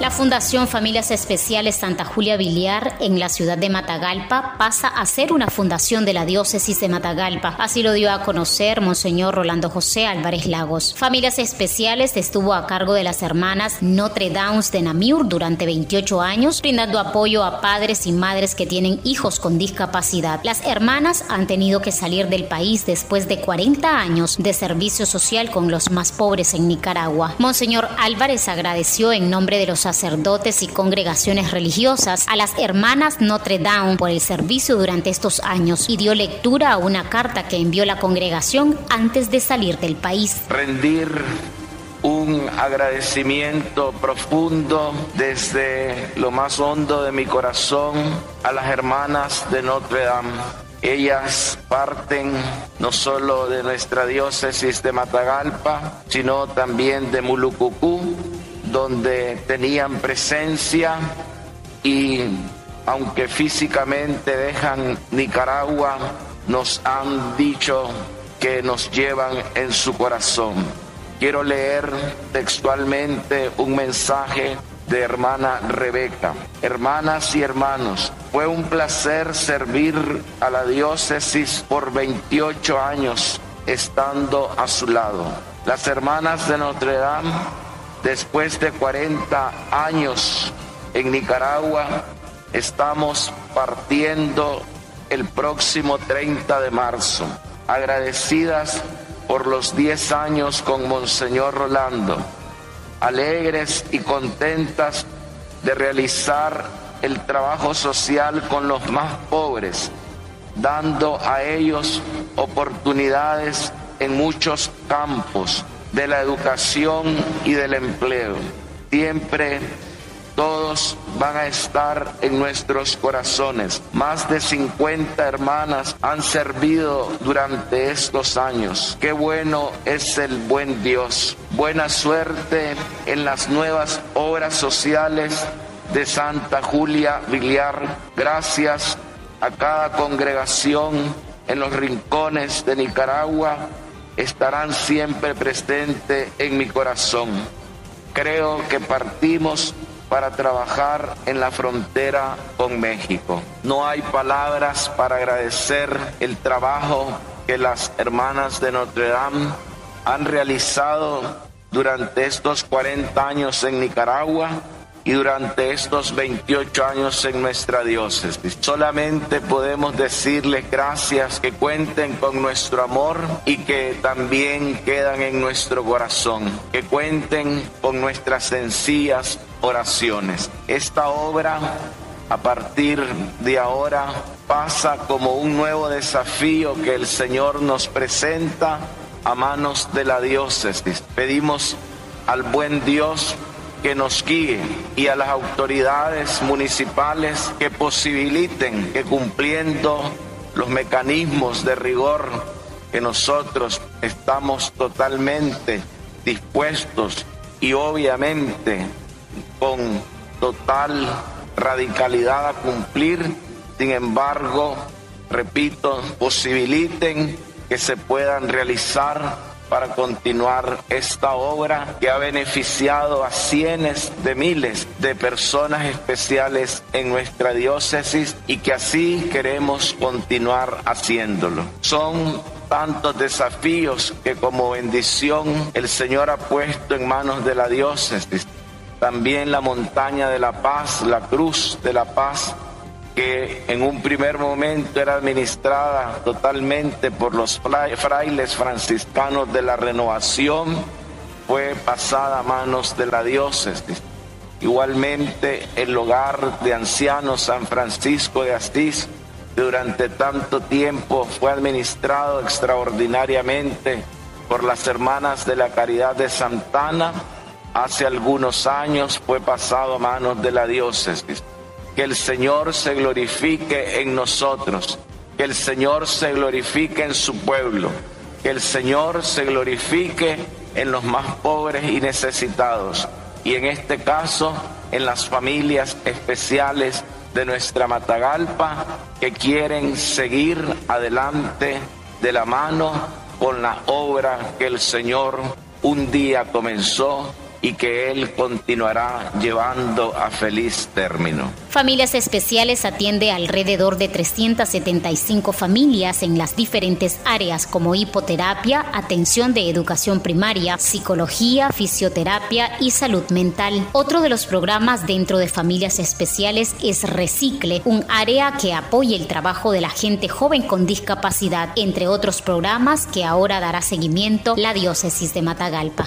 La Fundación Familias Especiales Santa Julia Biliar en la ciudad de Matagalpa pasa a ser una fundación de la diócesis de Matagalpa. Así lo dio a conocer Monseñor Rolando José Álvarez Lagos. Familias Especiales estuvo a cargo de las hermanas Notre Dame de Namur durante 28 años, brindando apoyo a padres y madres que tienen hijos con discapacidad. Las hermanas han tenido que salir del país después de 40 años de servicio social con los más pobres en Nicaragua. Monseñor Álvarez agradeció en nombre de los sacerdotes y congregaciones religiosas, a las hermanas Notre Dame por el servicio durante estos años y dio lectura a una carta que envió la congregación antes de salir del país. Rendir un agradecimiento profundo desde lo más hondo de mi corazón a las hermanas de Notre Dame. Ellas parten no solo de nuestra diócesis de Matagalpa, sino también de Mulucucú, donde tenían presencia y aunque físicamente dejan Nicaragua, nos han dicho que nos llevan en su corazón. Quiero leer textualmente un mensaje de hermana Rebeca. Hermanas y hermanos, fue un placer servir a la diócesis por 28 años estando a su lado. Las hermanas de Notre Dame Después de 40 años en Nicaragua, estamos partiendo el próximo 30 de marzo, agradecidas por los 10 años con Monseñor Rolando, alegres y contentas de realizar el trabajo social con los más pobres, dando a ellos oportunidades en muchos campos de la educación y del empleo. Siempre todos van a estar en nuestros corazones. Más de 50 hermanas han servido durante estos años. Qué bueno es el buen Dios. Buena suerte en las nuevas obras sociales de Santa Julia Villar. Gracias a cada congregación en los rincones de Nicaragua estarán siempre presentes en mi corazón. Creo que partimos para trabajar en la frontera con México. No hay palabras para agradecer el trabajo que las hermanas de Notre Dame han realizado durante estos 40 años en Nicaragua y durante estos 28 años en nuestra diócesis. Solamente podemos decirles gracias que cuenten con nuestro amor y que también quedan en nuestro corazón, que cuenten con nuestras sencillas oraciones. Esta obra a partir de ahora pasa como un nuevo desafío que el Señor nos presenta a manos de la diócesis. Pedimos al buen Dios que nos guíe y a las autoridades municipales que posibiliten que cumpliendo los mecanismos de rigor que nosotros estamos totalmente dispuestos y obviamente con total radicalidad a cumplir, sin embargo, repito, posibiliten que se puedan realizar para continuar esta obra que ha beneficiado a cientos de miles de personas especiales en nuestra diócesis y que así queremos continuar haciéndolo. Son tantos desafíos que como bendición el Señor ha puesto en manos de la diócesis. También la montaña de la paz, la cruz de la paz que en un primer momento era administrada totalmente por los frailes franciscanos de la renovación, fue pasada a manos de la diócesis. Igualmente el hogar de ancianos San Francisco de Asís durante tanto tiempo fue administrado extraordinariamente por las hermanas de la Caridad de Santana. Hace algunos años fue pasado a manos de la diócesis que el Señor se glorifique en nosotros, que el Señor se glorifique en su pueblo, que el Señor se glorifique en los más pobres y necesitados, y en este caso en las familias especiales de nuestra Matagalpa que quieren seguir adelante de la mano con la obra que el Señor un día comenzó y que Él continuará llevando a feliz término. Familias Especiales atiende alrededor de 375 familias en las diferentes áreas como hipoterapia, atención de educación primaria, psicología, fisioterapia y salud mental. Otro de los programas dentro de Familias Especiales es Recicle, un área que apoya el trabajo de la gente joven con discapacidad, entre otros programas que ahora dará seguimiento la Diócesis de Matagalpa.